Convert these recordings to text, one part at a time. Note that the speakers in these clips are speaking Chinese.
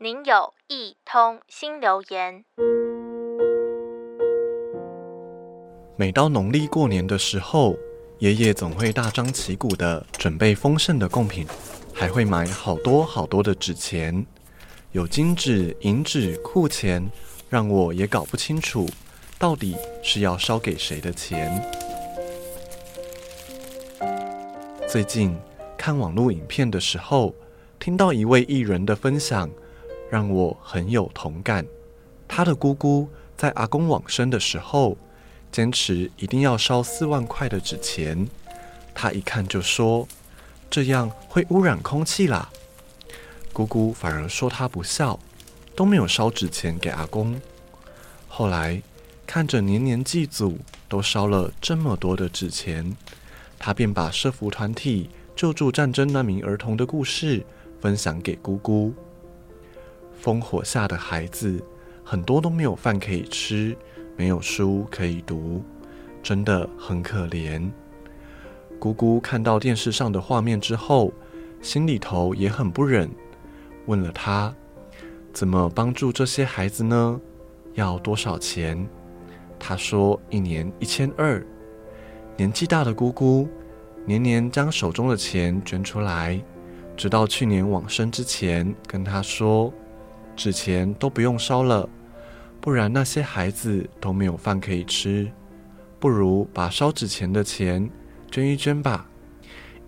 您有一通新留言。每到农历过年的时候，爷爷总会大张旗鼓地准备丰盛的贡品，还会买好多好多的纸钱，有金纸、银纸、库钱，让我也搞不清楚到底是要烧给谁的钱。最近看网络影片的时候，听到一位艺人的分享。让我很有同感。他的姑姑在阿公往生的时候，坚持一定要烧四万块的纸钱。他一看就说：“这样会污染空气啦。”姑姑反而说他不孝，都没有烧纸钱给阿公。后来看着年年祭祖都烧了这么多的纸钱，他便把社福团体救助战争难民儿童的故事分享给姑姑。烽火下的孩子，很多都没有饭可以吃，没有书可以读，真的很可怜。姑姑看到电视上的画面之后，心里头也很不忍，问了他：怎么帮助这些孩子呢？要多少钱？他说一年一千二。年纪大的姑姑，年年将手中的钱捐出来，直到去年往生之前，跟他说。纸钱都不用烧了，不然那些孩子都没有饭可以吃。不如把烧纸钱的钱捐一捐吧。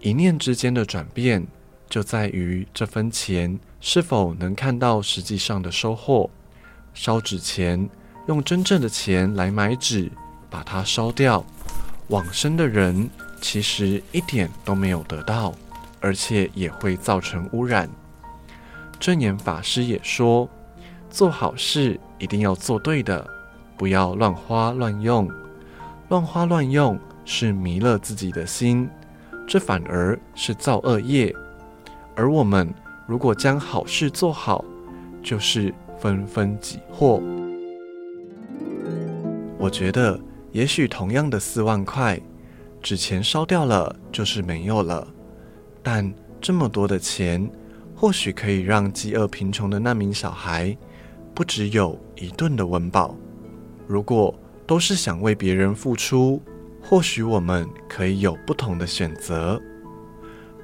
一念之间的转变，就在于这分钱是否能看到实际上的收获。烧纸钱，用真正的钱来买纸，把它烧掉，往生的人其实一点都没有得到，而且也会造成污染。证严法师也说：“做好事一定要做对的，不要乱花乱用。乱花乱用是迷了自己的心，这反而是造恶业。而我们如果将好事做好，就是纷纷己祸。我觉得，也许同样的四万块纸钱烧掉了，就是没有了。但这么多的钱。”或许可以让饥饿贫穷的难民小孩不只有一顿的温饱。如果都是想为别人付出，或许我们可以有不同的选择。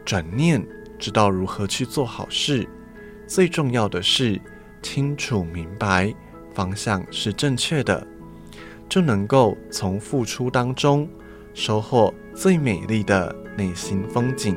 转念知道如何去做好事，最重要的是清楚明白方向是正确的，就能够从付出当中收获最美丽的内心风景。